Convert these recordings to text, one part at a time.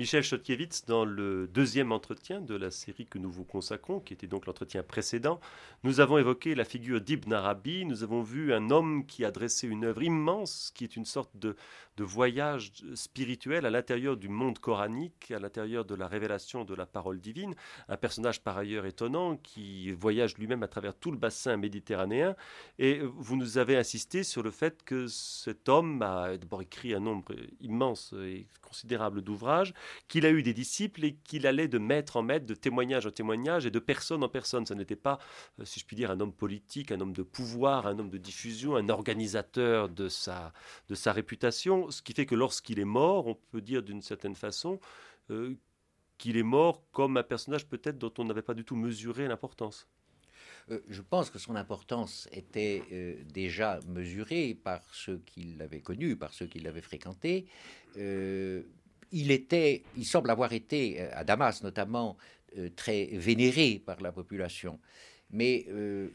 Michel Chodkiewicz, dans le deuxième entretien de la série que nous vous consacrons, qui était donc l'entretien précédent, nous avons évoqué la figure d'Ibn Arabi. Nous avons vu un homme qui a dressé une œuvre immense, qui est une sorte de, de voyage spirituel à l'intérieur du monde coranique, à l'intérieur de la révélation de la parole divine. Un personnage par ailleurs étonnant qui voyage lui-même à travers tout le bassin méditerranéen. Et vous nous avez insisté sur le fait que cet homme a d'abord écrit un nombre immense et considérable d'ouvrages, qu'il a eu des disciples et qu'il allait de maître en maître, de témoignage en témoignage et de personne en personne. Ce n'était pas, euh, si je puis dire, un homme politique, un homme de pouvoir, un homme de diffusion, un organisateur de sa, de sa réputation, ce qui fait que lorsqu'il est mort, on peut dire d'une certaine façon euh, qu'il est mort comme un personnage peut-être dont on n'avait pas du tout mesuré l'importance. Euh, je pense que son importance était déjà mesurée par ceux qui l'avaient connu, par ceux qui l'avaient fréquenté. Euh, il était, il semble avoir été, à Damas notamment, très vénéré par la population, mais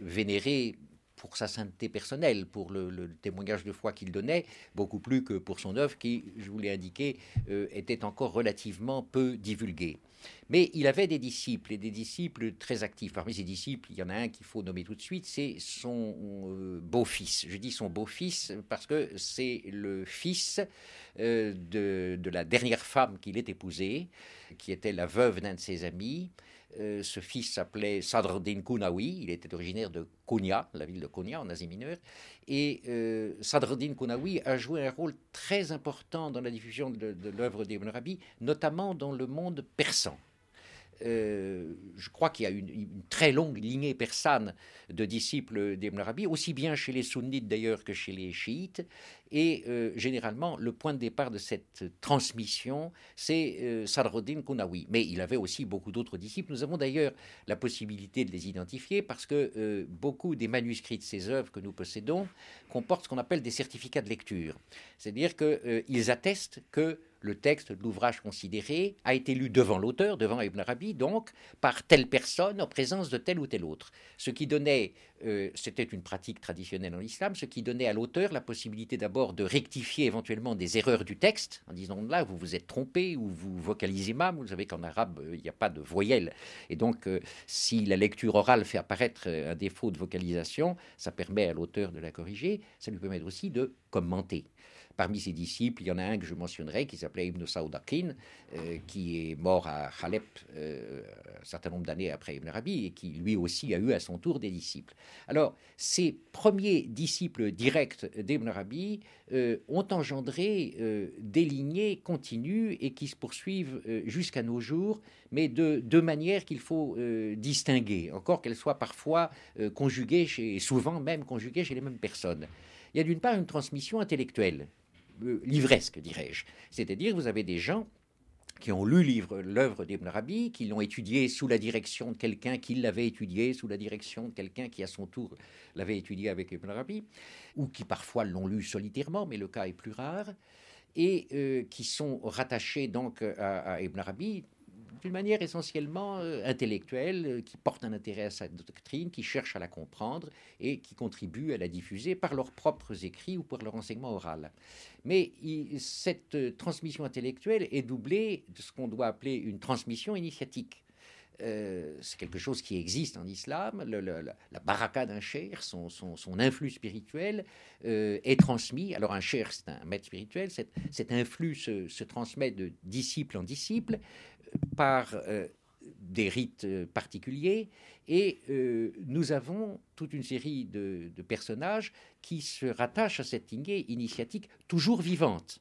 vénéré pour sa sainteté personnelle, pour le, témoignage de foi qu'il donnait, beaucoup plus que pour son œuvre qui, je vous l'ai indiqué, euh, était encore relativement peu divulguée. Mais il avait des disciples, et des disciples très actifs. Parmi ses disciples, il y en a un qu'il faut nommer tout de suite, c'est son euh, beau-fils. Je dis son beau-fils parce que c'est le fils euh, de, de, la dernière femme qu'il ait épousée, qui était la veuve d'un de ses amis. Euh, ce fils s'appelait Sadruddin Kounaoui, il était originaire de Konya, la ville de Konya en Asie mineure, et euh, Kounaoui a joué un rôle très important dans la diffusion de, l'œuvre d'Ibn Arabi, notamment dans le monde persan. Euh, je crois qu'il y a une, très longue lignée persane de disciples d'Ibn Arabi, aussi bien chez les sunnites d'ailleurs que chez les chiites. Et euh, généralement, le point de départ de cette transmission, c'est euh, Sadruddin. Mais il avait aussi beaucoup d'autres disciples. Nous avons d'ailleurs la possibilité de les identifier parce que euh, beaucoup des manuscrits de ces œuvres que nous possédons comportent ce qu'on appelle des certificats de lecture. C'est-à-dire qu'ils attestent que le texte de l'ouvrage considéré a été lu devant l'auteur, devant Ibn Arabi, donc par telle personne en présence de tel ou tel autre. Ce qui donnait, euh, c'était une pratique traditionnelle en islam, ce qui donnait à l'auteur la possibilité d'abord de rectifier éventuellement des erreurs du texte, en disant là, vous vous êtes trompé ou vous vocalisez mal. Vous savez qu'en arabe, euh, il n'y a pas de voyelle. Et donc, euh, si la lecture orale fait apparaître un défaut de vocalisation, ça permet à l'auteur de la corriger. Ça lui permet aussi de commenter. Parmi ses disciples, il y en a un que je mentionnerai qui s'appelait Ibn Saoudakin, euh, qui est mort à Khalep euh, un certain nombre d'années après Ibn Arabi et qui lui aussi a eu à son tour des disciples. Alors, ces premiers disciples directs d'Ibn Arabi euh, ont engendré des lignées continues et qui se poursuivent jusqu'à nos jours, mais de deux manières qu'il faut distinguer, encore qu'elles soient parfois conjuguées, chez, souvent même conjuguées chez les mêmes personnes. Il y a d'une part une transmission intellectuelle euh, livresque, dirais-je. C'est-à-dire, vous avez des gens qui ont lu l'œuvre d'Ibn Arabi, qui l'ont étudié sous la direction de quelqu'un qui l'avait étudié, sous la direction de quelqu'un qui à son tour l'avait étudié avec Ibn Arabi, ou qui parfois l'ont lu solitairement, mais le cas est plus rare, et euh, qui sont rattachés donc à Ibn Arabi d'une manière essentiellement euh, intellectuelle, euh, qui porte un intérêt à sa doctrine, qui cherche à la comprendre et qui contribue à la diffuser par leurs propres écrits ou par leur enseignement oral. Mais cette euh, transmission intellectuelle est doublée de ce qu'on doit appeler une transmission initiatique. c'est quelque chose qui existe en islam. la, baraka d'un cher, son, influx spirituel est transmis. Alors un cher, c'est un maître spirituel. Cet, influx se, se, transmet de disciple en disciple par euh, des rites euh, particuliers et euh, nous avons toute une série de, personnages qui se rattachent à cette lignée initiatique toujours vivante.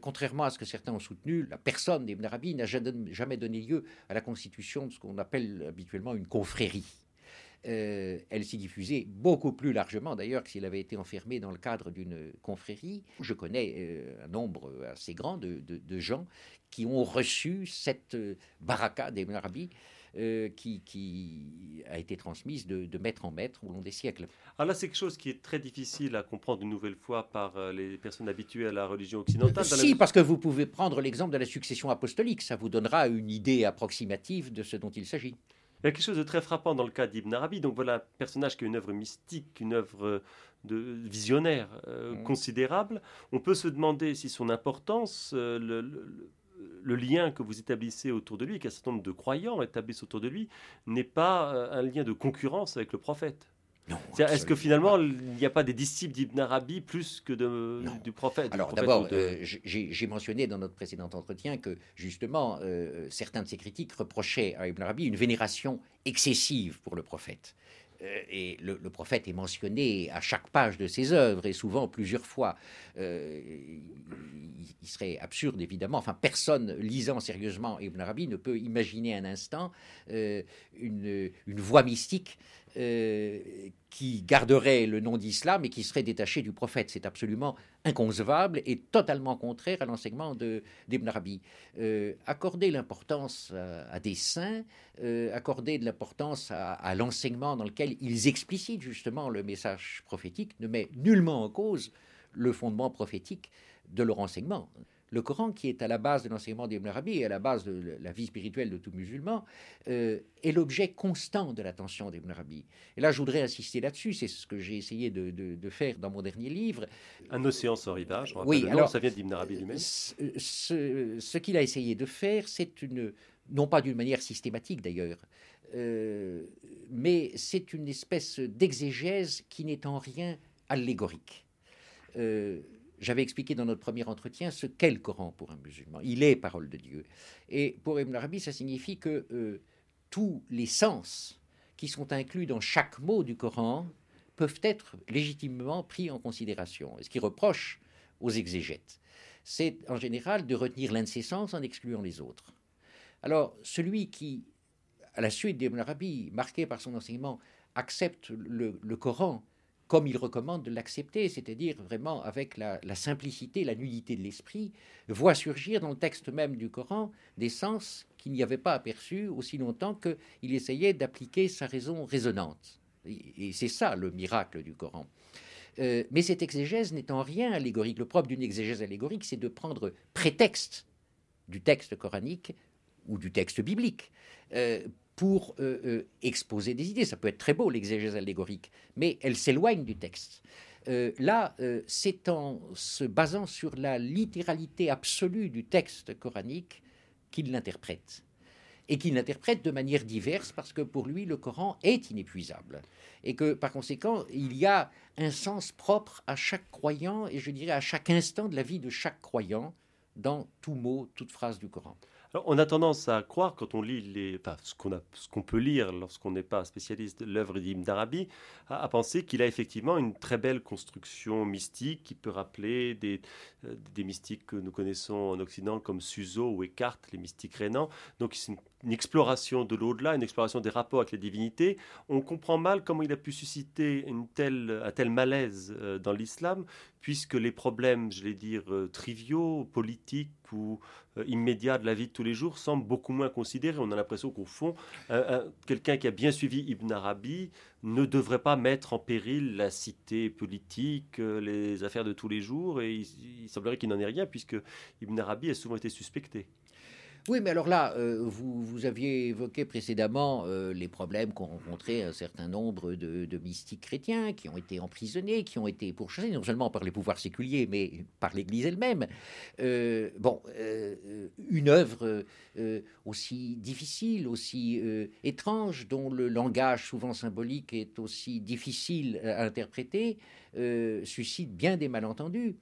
contrairement à ce que certains ont soutenu, la personne d'Ibn Arabi n'a jamais donné lieu à la constitution de ce qu'on appelle habituellement une confrérie. Euh, elle s'y diffusait beaucoup plus largement d'ailleurs que s'il avait été enfermé dans le cadre d'une confrérie. Je connais euh, un nombre assez grand de, gens qui ont reçu cette euh, baraka des Arabi. qui, a été transmise de, maître en maître au long des siècles. Alors là, c'est quelque chose qui est très difficile à comprendre une nouvelle fois par les personnes habituées à la religion occidentale. si, parce que vous pouvez prendre l'exemple de la succession apostolique, ça vous donnera une idée approximative de ce dont il s'agit. Il y a quelque chose de très frappant dans le cas d'Ibn Arabi. Donc voilà un personnage qui a une œuvre mystique, une œuvre de visionnaire euh, mm. considérable. On peut se demander si son importance, euh, le lien que vous établissez autour de lui, qu'un certain nombre de croyants établissent autour de lui, n'est pas euh, un lien de concurrence avec le prophète. Est-ce que finalement, il n'y a pas des disciples d'Ibn Arabi plus que de, du prophète Alors d'abord, euh, j'ai mentionné dans notre précédent entretien que justement, euh, certains de ses critiques reprochaient à Ibn Arabi une vénération excessive pour le prophète. Euh, et le, prophète est mentionné à chaque page de ses œuvres et souvent plusieurs fois. Euh, il, serait absurde, évidemment, enfin personne lisant sérieusement Ibn Arabi ne peut imaginer un instant euh, une, une voie mystique euh, qui garderait le nom d'islam et qui serait détaché du prophète. C'est absolument inconcevable et totalement contraire à l'enseignement d'Ibn Arabi. Euh, accorder l'importance à, des saints, euh, accorder de l'importance à, l'enseignement dans lequel ils explicitent justement le message prophétique ne met nullement en cause le fondement prophétique de leur enseignement le Coran, qui est à la base de l'enseignement d'Ibn Arabi et à la base de la vie spirituelle de tout musulman, euh, est l'objet constant de l'attention d'Ibn Arabi. Et là, je voudrais insister là-dessus, c'est ce que j'ai essayé de, faire dans mon dernier livre. Un océan sans rivage, oui, alors, ça vient d'Ibn Arabi lui-même. Ce, qu'il a essayé de faire, c'est une, non pas d'une manière systématique d'ailleurs, euh, mais c'est une espèce d'exégèse qui n'est en rien allégorique. Euh, j'avais expliqué dans notre premier entretien ce qu'est le Coran pour un musulman. Il est parole de Dieu. Et pour Ibn Arabi, ça signifie que euh, tous les sens qui sont inclus dans chaque mot du Coran peuvent être légitimement pris en considération. Et ce qu'il reproche aux exégètes, c'est en général de retenir l'un de ces sens en excluant les autres. Alors, celui qui, à la suite d'Ibn Arabi, marqué par son enseignement, accepte le Coran comme il recommande de l'accepter, c'est-à-dire vraiment avec la, simplicité, la nudité de l'esprit, voit surgir dans le texte même du Coran des sens qu'il n'y avait pas aperçus aussi longtemps qu'il essayait d'appliquer sa raison raisonnante. Et, c'est ça le miracle du Coran. Euh, mais cette exégèse n'est en rien allégorique. Le propre d'une exégèse allégorique, c'est de prendre prétexte du texte coranique ou du texte biblique euh, pour euh, euh, exposer des idées. Ça peut être très beau, l'exégèse allégorique, mais elle s'éloigne du texte. Euh, là, c'est en se basant sur la littéralité absolue du texte coranique qu'il l'interprète. Et qu'il l'interprète de manière diverse parce que pour lui, le Coran est inépuisable. Et que par conséquent, il y a un sens propre à chaque croyant et je dirais à chaque instant de la vie de chaque croyant dans tout mot, toute phrase du Coran on a tendance à croire, quand on lit ce qu'on peut lire lorsqu'on n'est pas spécialiste de l'œuvre d'Ibn d'Arabi, à, penser qu'il a effectivement une très belle construction mystique qui peut rappeler des, euh, mystiques que nous connaissons en Occident comme Suzo ou Eckhart, les mystiques rénants. Donc c'est une, exploration de l'au-delà, une exploration des rapports avec les divinités. On comprend mal comment il a pu susciter une telle, un tel malaise euh, dans l'islam, puisque les problèmes, je vais dire, euh, triviaux, politiques ou immédiats de la vie de tous les jours semblent beaucoup moins considérés. On a l'impression qu'au fond, quelqu'un qui a bien suivi Ibn Arabi ne devrait pas mettre en péril la cité politique, euh, les affaires de tous les jours, et il, semblerait qu'il n'en ait rien, puisque Ibn Arabi a souvent été suspecté. Oui, mais alors là, euh, vous, aviez évoqué précédemment euh, les problèmes qu'ont rencontrés un certain nombre de, mystiques chrétiens qui ont été emprisonnés, qui ont été pourchassés non seulement par les pouvoirs séculiers, mais par l'Église elle-même. Euh, bon, une œuvre aussi difficile, aussi étrange, dont le langage souvent symbolique est aussi difficile à interpréter, suscite bien des malentendus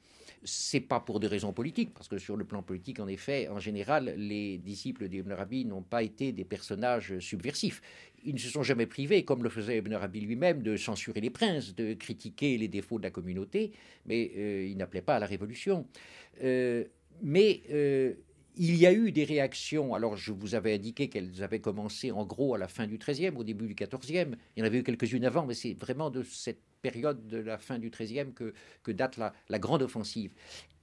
c'est pas pour des raisons politiques, parce que sur le plan politique, en effet, en général, les disciples d'Ibn Arabi n'ont pas été des personnages subversifs. Ils ne se sont jamais privés, comme le faisait Ibn Arabi lui-même, de censurer les princes, de critiquer les défauts de la communauté, mais euh, il n'appelait pas à la révolution. Euh, mais euh, il y a eu des réactions, alors je vous avais indiqué qu'elles avaient commencé en gros à la fin du XIIIe, au début du XIVe, il y en avait eu quelques-unes avant, mais c'est vraiment de cette période de la fin du XIIIe que, que date la, grande offensive.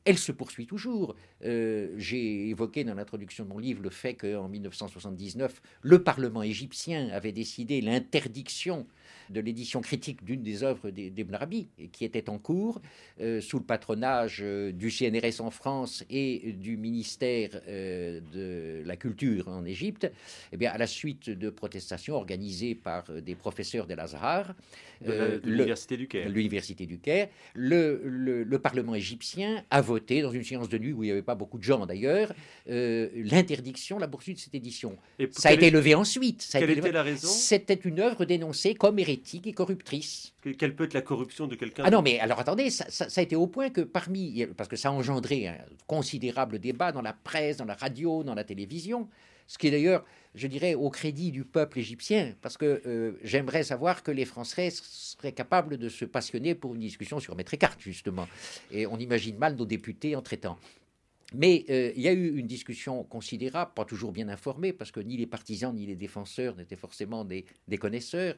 Elle se poursuit toujours. Euh, j'ai évoqué dans l'introduction de mon livre le fait qu'en 1979, le Parlement égyptien avait décidé l'interdiction de l'édition critique d'une des œuvres d'Ibn Arabi, qui était en cours euh, sous le patronage euh, du CNRS en France et du ministère de la Culture en Égypte. Eh bien, à la suite de protestations organisées par des professeurs de l'Azhar, de l'Université du Caire, l'Université du Caire le, le, Parlement égyptien a voté dans une séance de nuit où il n'y avait pas beaucoup de gens d'ailleurs l'interdiction, la poursuite de cette édition. ça a été levé ensuite. quelle était la raison? C'était une œuvre dénoncée comme hérétique et corruptrice. Quelle peut être la corruption de quelqu'un Ah non, mais alors attendez, ça, a été au point que parmi, parce que ça a engendré un considérable débat dans la presse, dans la radio, dans la télévision, ce qui est d'ailleurs, je dirais, au crédit du peuple égyptien, parce que euh, j'aimerais savoir que les Français seraient capables de se passionner pour une discussion sur Maître Eckhart, justement. Et on imagine mal nos députés en traitant. Mais euh, il y a eu une discussion considérable, pas toujours bien informée, parce que ni les partisans ni les défenseurs n'étaient forcément des, connaisseurs.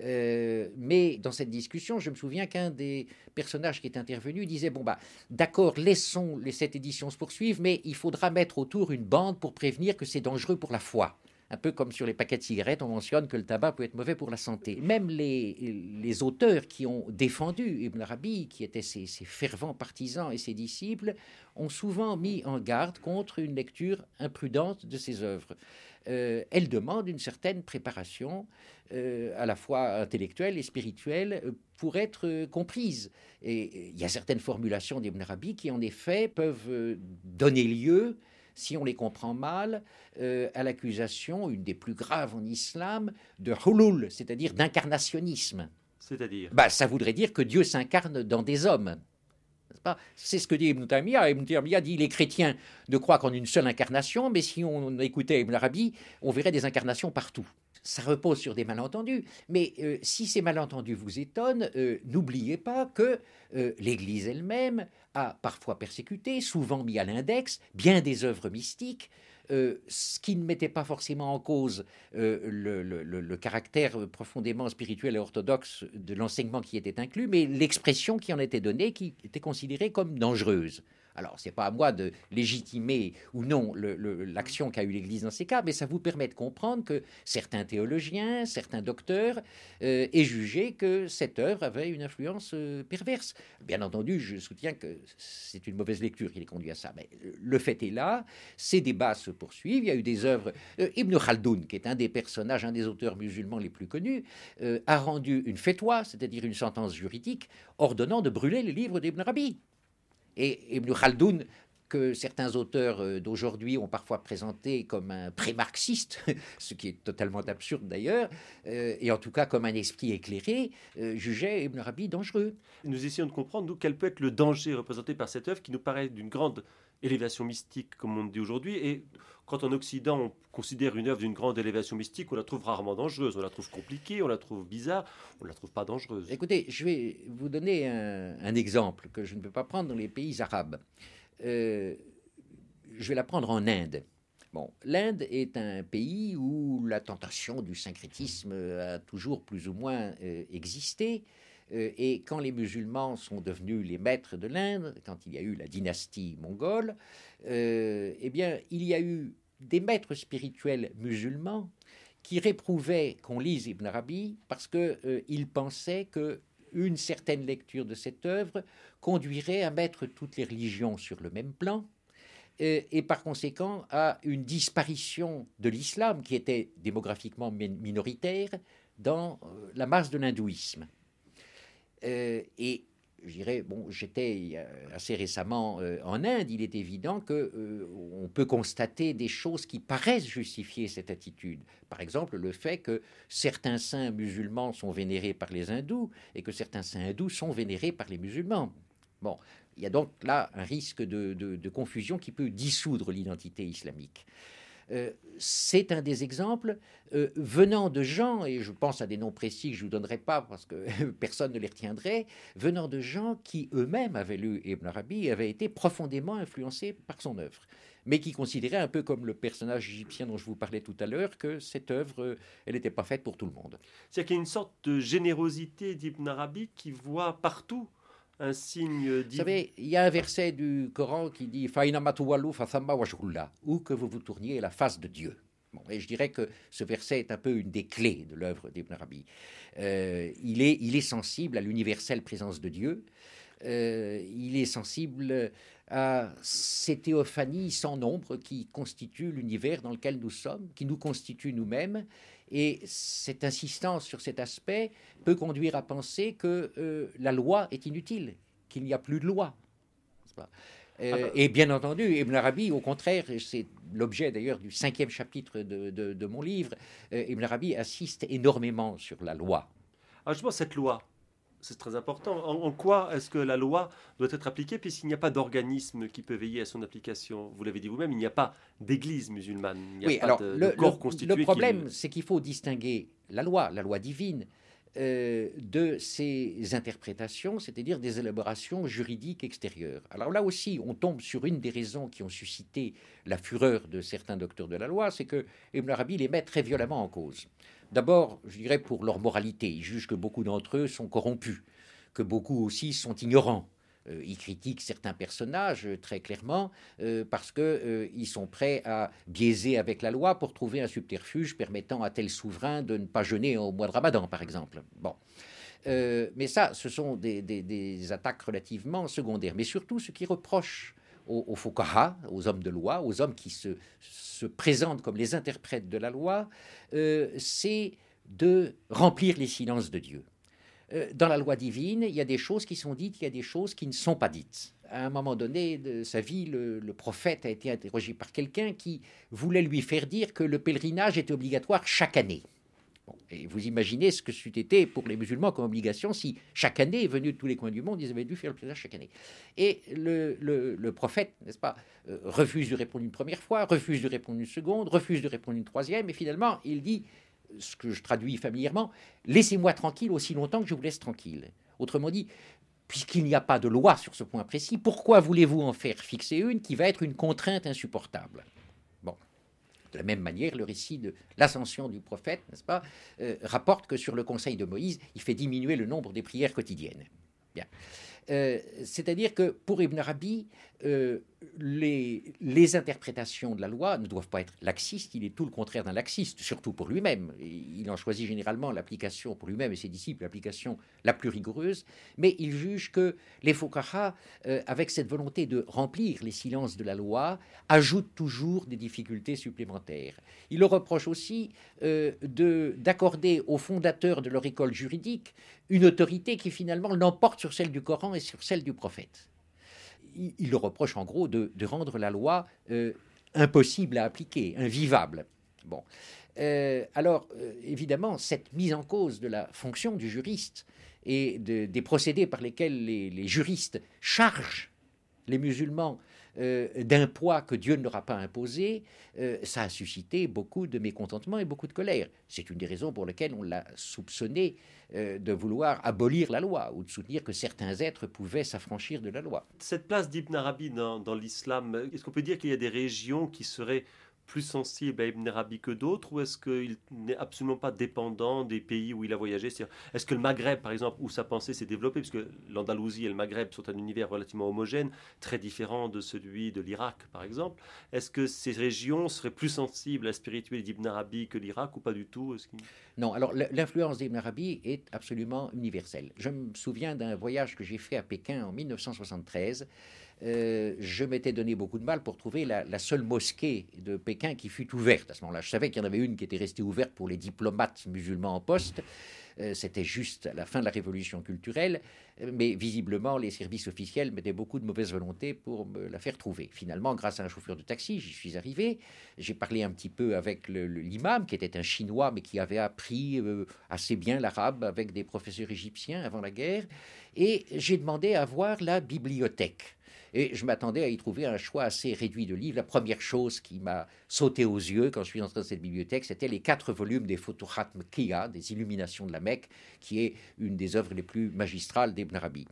Euh, mais dans cette discussion, je me souviens qu'un des personnages qui est intervenu disait Bon, bah, d'accord, laissons cette édition se poursuivre, mais il faudra mettre autour une bande pour prévenir que c'est dangereux pour la foi. Un peu comme sur les paquets de cigarettes, on mentionne que le tabac peut être mauvais pour la santé. Même les, auteurs qui ont défendu Ibn Arabi, qui étaient ses, fervents partisans et ses disciples, ont souvent mis en garde contre une lecture imprudente de ses œuvres. Euh, elle demande une certaine préparation, euh, à la fois intellectuelle et spirituelle, euh, pour être comprise. Et il y a certaines formulations d'Ibn Arabi qui, en effet, peuvent donner lieu si on les comprend mal, euh, à l'accusation, une des plus graves en islam, de hulul, c'est-à-dire d'incarnationnisme. C'est-à-dire bah, Ça voudrait dire que Dieu s'incarne dans des hommes. C'est ce que dit Ibn Taymiyyah. Ibn Taymiyyah dit les chrétiens ne croient qu'en une seule incarnation, mais si on écoutait Ibn Arabi, on verrait des incarnations partout ça repose sur des malentendus. Mais euh, si ces malentendus vous étonnent, euh, n'oubliez pas que euh, l'Église elle-même a parfois persécuté, souvent mis à l'index, bien des œuvres mystiques. ce qui ne mettait pas forcément en cause le, caractère profondément spirituel et orthodoxe de l'enseignement qui était inclus, mais l'expression qui en était donnée, qui était considérée comme dangereuse. Alors, ce n'est pas à moi de légitimer ou non l'action qu'a eu l'Église dans ces cas, mais ça vous permet de comprendre que certains théologiens, certains docteurs euh, aient jugé que cette œuvre avait une influence euh, perverse. Bien entendu, je soutiens que c'est une mauvaise lecture qui les conduit à ça, mais le fait est là, ces débats se poursuivent, il y a eu des œuvres... Euh, Ibn Khaldoun, qui est un des personnages, un des auteurs musulmans les plus connus, a rendu une fétoire, c'est-à-dire une sentence juridique, ordonnant de brûler les livres d'Ibn Rabi. Et Ibn Khaldoun, que certains auteurs euh, d'aujourd'hui ont parfois présenté comme un pré-marxiste, ce qui est totalement absurde d'ailleurs, euh, et en tout cas comme un esprit éclairé, euh, jugeait Ibn Arabi dangereux. Nous essayons de comprendre, nous, quel peut être le danger représenté par cette œuvre qui nous paraît d'une grande élévation mystique, comme on dit aujourd'hui, et quand en Occident on considère une œuvre d'une grande élévation mystique, on la trouve rarement dangereuse, on la trouve compliquée, on la trouve bizarre, on ne la trouve pas dangereuse. Écoutez, je vais vous donner un, exemple que je ne peux pas prendre dans les pays arabes. Euh, je vais la prendre en Inde. Bon, l'Inde est un pays où la tentation du syncrétisme a toujours plus ou moins euh, existé. Euh, et quand les musulmans sont devenus les maîtres de l'Inde, quand il y a eu la dynastie mongole, euh, eh bien, il y a eu des maîtres spirituels musulmans qui réprouvaient qu'on lise Ibn Arabi parce qu'ils euh, pensaient que une certaine lecture de cette œuvre conduirait à mettre toutes les religions sur le même plan, et par conséquent à une disparition de l'islam qui était démographiquement minoritaire dans la masse de l'hindouisme. Euh, et je dirais, bon, j'étais assez récemment euh, en Inde, il est évident que euh, on peut constater des choses qui paraissent justifier cette attitude. Par exemple, le fait que certains saints musulmans sont vénérés par les hindous et que certains saints hindous sont vénérés par les musulmans. Bon, il y a donc là un risque de confusion qui peut dissoudre l'identité islamique. Euh, c'est un des exemples euh, venant de gens, et je pense à des noms précis que je ne vous donnerai pas parce que personne ne les retiendrait, venant de gens qui eux-mêmes avaient lu Ibn Arabi et avaient été profondément influencés par son œuvre, mais qui considéraient un peu comme le personnage égyptien dont je vous parlais tout à l'heure que cette œuvre, euh, elle n'était pas faite pour tout le monde. C'est-à-dire qu'il y a une sorte de générosité d'Ibn Arabi qui voit partout un signe Vous savez, il y a un verset du Coran qui dit Où que vous vous tourniez, la face de Dieu. et je dirais que ce verset est un peu une des clés de l'œuvre d'Ibn Arabi. Euh, il, est, il est sensible à l'universelle présence de Dieu. Euh, il est sensible à ces théophanies sans nombre qui constituent l'univers dans lequel nous sommes, qui nous constituent nous-mêmes. Et cette insistance sur cet aspect peut conduire à penser que euh, la loi est inutile, qu'il n'y a plus de loi. Euh, ah bah. et bien entendu, Ibn Arabi, au contraire, c'est l'objet d'ailleurs du cinquième chapitre de, mon livre, euh, Ibn Arabi assiste énormément sur la loi. Ah, je pense cette loi, c'est très important. En, quoi est-ce que la loi doit être appliquée puisqu'il n'y a pas d'organisme qui peut veiller à son application? Vous l'avez dit vous-même, il n'y a pas d'église musulmane. Il n'y a pas de, le, corps constitué. Le problème, c'est qu'il faut distinguer la loi, la loi divine, euh, de ces interprétations, c'est-à-dire des élaborations juridiques extérieures. Alors là aussi, on tombe sur une des raisons qui ont suscité la fureur de certains docteurs de la loi, c'est que Ibn Arabi les met très violemment en cause. D'abord, je dirais pour leur moralité, il juge que beaucoup d'entre eux sont corrompus, que beaucoup aussi sont ignorants, il critique certains personnages euh, très clairement euh, parce qu'ils sont prêts à biaiser avec la loi pour trouver un subterfuge permettant à tel souverain de ne pas jeûner au mois de Ramadan, par exemple. Bon. mais ça, ce sont des, attaques relativement secondaires. Mais surtout, ce qui reproche aux, aux aux hommes de loi, aux hommes qui se présentent comme les interprètes de la loi, c'est de remplir les silences de Dieu. Euh, dans la loi divine, il y a des choses qui sont dites, il y a des choses qui ne sont pas dites. À un moment donné de sa vie, le, prophète a été interrogé par quelqu'un qui voulait lui faire dire que le pèlerinage était obligatoire chaque année. et vous imaginez ce que c'eût été pour les musulmans comme obligation si chaque année, venu de tous les coins du monde, ils avaient dû faire le pèlerinage chaque année. Et le, prophète, n'est-ce pas, euh, refuse de répondre une première fois, refuse de répondre une seconde, refuse de répondre une troisième, et finalement, il dit ce que je traduis familièrement, laissez-moi tranquille aussi longtemps que je vous laisse tranquille. Autrement dit, puisqu'il n'y a pas de loi sur ce point précis, pourquoi voulez-vous en faire fixer une qui va être une contrainte insupportable? Bon. De la même manière, le récit de l'ascension du prophète, n'est-ce pas, euh, rapporte que sur le conseil de Moïse, il fait diminuer le nombre des prières quotidiennes. Bien. Euh, c'est-à-dire que pour Ibn Arabi, euh, les, interprétations de la loi ne doivent pas être laxistes, il est tout le contraire d'un laxiste, surtout pour lui-même. Il en choisit généralement l'application pour lui-même et ses disciples, l'application la plus rigoureuse, mais il juge que les Fokara, euh, avec cette volonté de remplir les silences de la loi, ajoutent toujours des difficultés supplémentaires. Il leur reproche aussi euh, d'accorder aux fondateurs de leur école juridique une autorité qui finalement l'emporte sur celle du Coran et sur celle du prophète il, le reproche en gros de, rendre la loi euh, impossible à appliquer, invivable. Bon. Euh, alors, euh, évidemment, cette mise en cause de la fonction du juriste et des procédés par lesquels les juristes chargent les musulmans d'un poids que Dieu ne leur a pas imposé, euh, ça a suscité beaucoup de mécontentement et beaucoup de colère. C'est une des raisons pour lesquelles on l'a soupçonné euh, de vouloir abolir la loi ou de soutenir que certains êtres pouvaient s'affranchir de la loi. Cette place d'Ibn Arabi dans l'islam, est-ce qu'on peut dire qu'il y a des régions qui seraient plus sensible à Ibn Arabi que d'autres ou est-ce qu'il n'est absolument pas dépendant des pays où il a voyagé? Est-ce que le Maghreb, par exemple, où sa pensée s'est développée, puisque l'Andalousie et le Maghreb sont un univers relativement homogène, très différent de celui de l'Irak, par exemple, est-ce que ces régions seraient plus sensibles à la spiritualité d'Ibn Arabi que l'Irak ou pas du tout? Non, alors l'influence d'Ibn Arabi est absolument universelle. Je me souviens d'un voyage que j'ai fait à Pékin en 1973 euh, je m'étais donné beaucoup de mal pour trouver la, seule mosquée de Pékin qui fut ouverte. À ce moment-là, je savais qu'il y en avait une qui était restée ouverte pour les diplomates musulmans en poste. Euh, c'était juste à la fin de la révolution culturelle, mais visiblement, les services officiels mettaient beaucoup de mauvaise volonté pour me la faire trouver. Finalement, grâce à un chauffeur de taxi, j'y suis arrivé. J'ai parlé un petit peu avec l'imam, qui était un Chinois, mais qui avait appris euh, assez bien l'arabe avec des professeurs égyptiens avant la guerre. Et j'ai demandé à voir la bibliothèque. Et je m'attendais à y trouver un choix assez réduit de livres. La première chose qui m'a sauté aux yeux quand je suis entré dans cette bibliothèque, c'était les quatre volumes des Fotuhat Kia, des Illuminations de la Mecque, qui est une des œuvres les plus magistrales d'Ibn Arabi.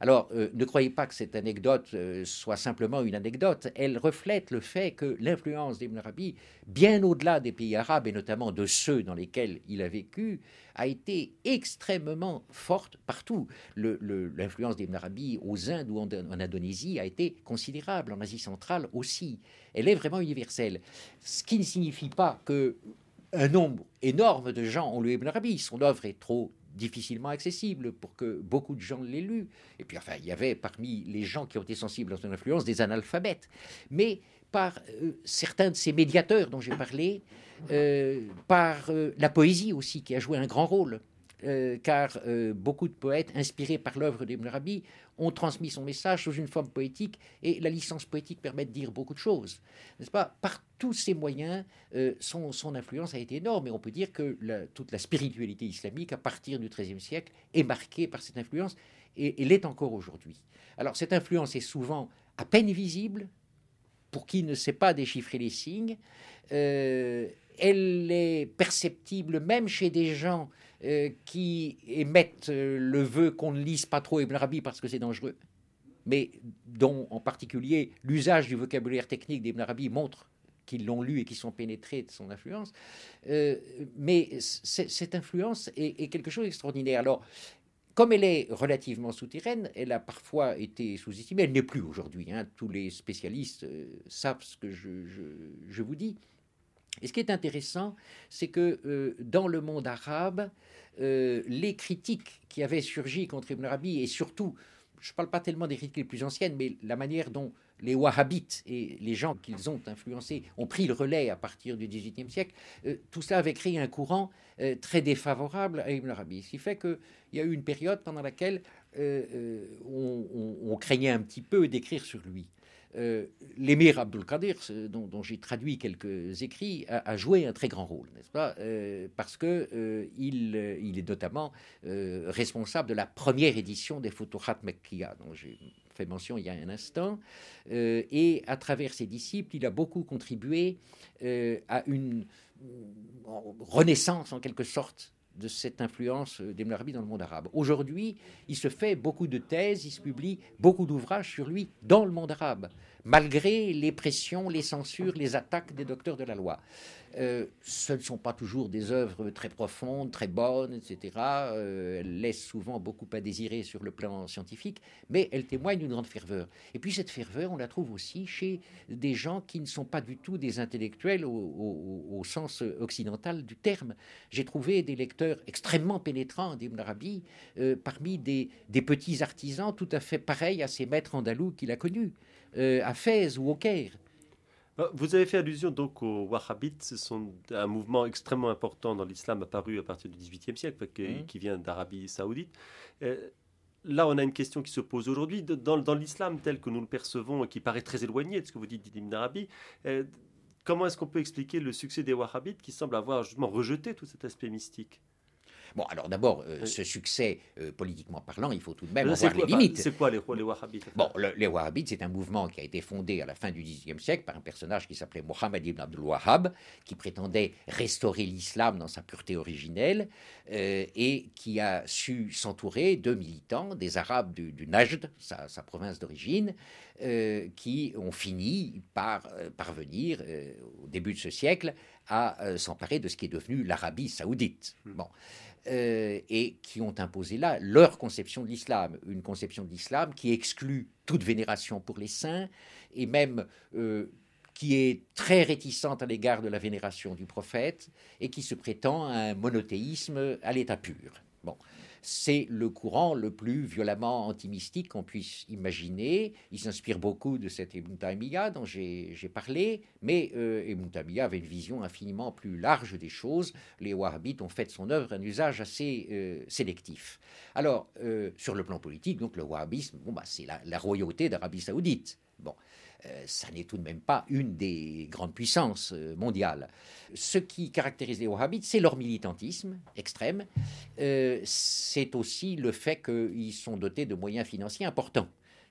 Alors, euh, ne croyez pas que cette anecdote euh, soit simplement une anecdote. Elle reflète le fait que l'influence d'Ibn Arabi, bien au-delà des pays arabes et notamment de ceux dans lesquels il a vécu, a été extrêmement forte partout. L'influence d'Ibn Arabi aux Indes ou en, en Indonésie a considérable, en Asie centrale aussi. Elle est vraiment universelle. Ce qui ne signifie pas que un nombre énorme de gens ont lu Ibn Arabi. Son œuvre est trop difficilement accessible pour que beaucoup de gens l'aient lu. Et puis, enfin, il y avait parmi les gens qui ont été sensibles à son influence des analphabètes. Mais par euh, certains de ces médiateurs dont j'ai parlé, euh, par euh, la poésie aussi, qui a joué un grand rôle. car beaucoup de poètes inspirés par l'œuvre d'Ibn Arabi ont transmis son message sous une forme poétique et la licence poétique permet de dire beaucoup de choses. N'est-ce pas? Par tous ces moyens, son, son, influence a été énorme et on peut dire que toute la spiritualité islamique à partir du XIIIe siècle est marquée par cette influence et, et l'est encore aujourd'hui. Alors cette influence est souvent à peine visible, pour qui ne sait pas déchiffrer les signes. Euh, elle est perceptible même chez des gens euh, qui émettent euh, le vœu qu'on ne lise pas trop Ibn Arabi parce que c'est dangereux, mais dont en particulier l'usage du vocabulaire technique d'Ibn Arabi montre qu'ils l'ont lu et qui sont pénétrés de son influence. mais cette influence est, quelque chose d'extraordinaire. Alors, comme elle est relativement souterraine, elle a parfois été sous-estimée. Elle n'est plus aujourd'hui. Hein. Tous les spécialistes euh, savent ce que je, vous dis. Et ce qui est intéressant, c'est que euh, dans le monde arabe, euh, les critiques qui avaient surgi contre Ibn Arabi, et surtout, je ne parle pas tellement des critiques les plus anciennes, mais la manière dont les Wahhabites et les gens qu'ils ont influencés ont pris le relais à partir du XVIIIe siècle, euh, tout cela avait créé un courant très défavorable à Ibn Arabi. Ce qui fait qu'il y a eu une période pendant laquelle euh, on, craignait un petit peu d'écrire sur lui. Euh, l'émir Abdul Qadir, dont, j'ai traduit quelques écrits, a, joué un très grand rôle, n'est-ce pas? Parce que il, est notamment responsable de la première édition des Futuhat Mekkiya, dont j'ai fait mention il y a un instant, euh, et à travers ses disciples, il a beaucoup contribué euh, à une renaissance en quelque sorte de cette influence d'Ibn Arabi dans le monde arabe. Aujourd'hui, il se fait beaucoup de thèses, il se publie beaucoup d'ouvrages sur lui dans le monde arabe, malgré les pressions, les censures, les attaques des docteurs de la loi. Euh, ce ne sont pas toujours des œuvres très profondes, très bonnes, etc. Euh, elles laissent souvent beaucoup à désirer sur le plan scientifique, mais elles témoignent d'une grande ferveur. Et puis cette ferveur, on la trouve aussi chez des gens qui ne sont pas du tout des intellectuels au, sens occidental du terme. J'ai trouvé des lecteurs extrêmement pénétrants d'Ibn Arabi euh, parmi des, petits artisans tout à fait pareils à ces maîtres andalous qu'il a connus, à Fès ou au Caire. Euh, vous avez fait allusion donc aux Wahhabites. Ce sont un mouvement extrêmement important dans l'islam apparu à partir du XVIIIe siècle, qui, qui vient d'Arabie saoudite. Euh, là, on a une question qui se pose aujourd'hui. Dans, dans l'islam tel que nous le percevons et qui paraît très éloigné de ce que vous dites d'Ibn Arabi, euh, comment est-ce qu'on peut expliquer le succès des Wahhabites qui semblent avoir justement rejeté tout cet aspect mystique? Bon, alors d'abord, euh, ce succès, euh, politiquement parlant, il faut tout de même avoir les limites. C'est quoi les, Wahhabites Bon, les Wahhabites, c'est un mouvement qui a été fondé à la fin du Xe siècle par un personnage qui s'appelait Mohammed ibn Abdul Wahhab, qui prétendait restaurer l'islam dans sa pureté originelle euh, et qui a su s'entourer de militants, des Arabes du, Najd, sa, sa province d'origine, qui ont fini par parvenir, au début de ce siècle, à s'emparer de ce qui est devenu l'Arabie saoudite. Hmm. Bon. Euh, et qui ont imposé là leur conception de l'islam, une conception de l'islam qui exclut toute vénération pour les saints et même euh, qui est très réticente à l'égard de la vénération du prophète et qui se prétend à un monothéisme à l'état pur. Bon c'est le courant le plus violemment antimystique qu'on puisse imaginer. Il s'inspire beaucoup de cet Ibn Taymiyyah dont j'ai parlé, mais euh, Ibn Taymiyyah avait une vision infiniment plus large des choses. Les Wahhabites ont fait de son œuvre un usage assez euh, sélectif. Alors, euh, sur le plan politique, donc le wahhabisme, bon, bah, c'est la, la royauté d'Arabie saoudite. Bon, euh, ça n'est tout de même pas une des grandes puissances euh, mondiales. Ce qui caractérise les Wahhabites, c'est leur militantisme extrême. Euh, c'est aussi le fait qu'ils sont dotés de moyens financiers importants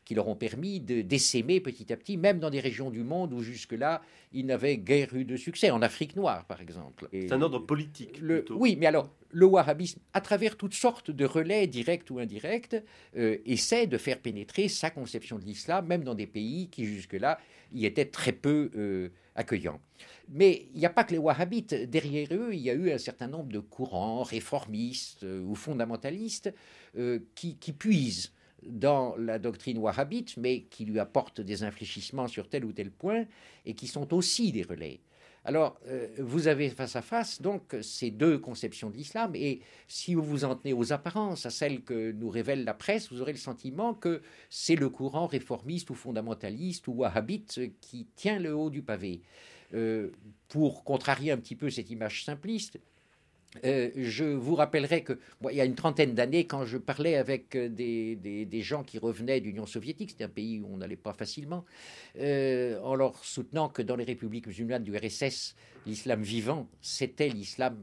qui leur ont permis de d'essaimer petit à petit, même dans des régions du monde où jusque-là, ils n'avaient guère eu de succès, en Afrique noire par exemple. C'est un ordre politique. oui, mais alors, le wahhabisme, à travers toutes sortes de relais directs ou indirects, euh, essaie de faire pénétrer sa conception de l'islam, même dans des pays qui jusque-là y étaient très peu euh, accueillants. Mais il n'y a pas que les wahhabites. Derrière eux, il y a eu un certain nombre de courants réformistes euh, ou fondamentalistes qui, qui, puisent dans la doctrine wahhabite, mais qui lui apportent des infléchissements sur tel ou tel point, et qui sont aussi des relais. Alors, euh, vous avez face à face donc ces deux conceptions de l'islam, et si vous vous en tenez aux apparences, à celles que nous révèle la presse, vous aurez le sentiment que c'est le courant réformiste ou fondamentaliste ou wahhabite qui tient le haut du pavé. Euh, pour contrarier un petit peu cette image simpliste, euh, je vous rappellerai que il y a une trentaine d'années, quand je parlais avec euh, des, des, gens qui revenaient d'Union soviétique, c'était un pays où on n'allait pas facilement, euh, en leur soutenant que dans les républiques musulmanes du RSS, l'islam vivant, c'était l'islam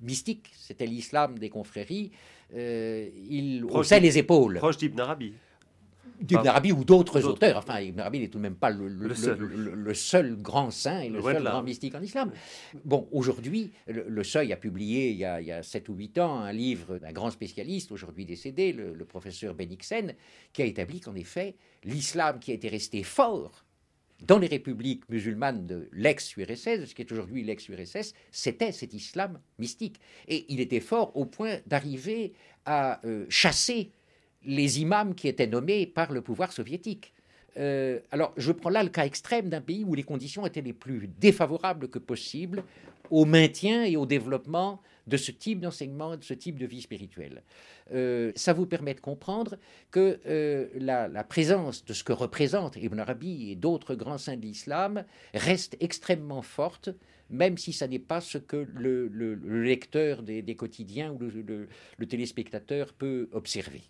mystique, c'était l'islam des confréries, ils haussaient les épaules. Proche d'Ibn Arabi d'Ibn Arabi ou d'autres auteurs. Enfin, Ibn Arabi n'est tout de même pas le, seul. grand saint et le, seul grand mystique en islam. Bon, aujourd'hui, le, Seuil a publié il y a, il 7 ou 8 ans un livre d'un grand spécialiste, aujourd'hui décédé, le, professeur Benixen, qui a établi qu'en effet, l'islam qui a été resté fort dans les républiques musulmanes de l'ex-URSS, ce qui est aujourd'hui l'ex-URSS, c'était cet islam mystique. Et il était fort au point d'arriver à euh, chasser les imams qui étaient nommés par le pouvoir soviétique. Euh, alors, je prends là le cas extrême d'un pays où les conditions étaient les plus défavorables que possible au maintien et au développement de ce type d'enseignement, de ce type de vie spirituelle. Euh, ça vous permet de comprendre que euh, la, présence de ce que représente Ibn Arabi et d'autres grands saints de l'islam reste extrêmement forte, même si ça n'est pas ce que le, lecteur des, quotidiens ou le téléspectateur peut observer.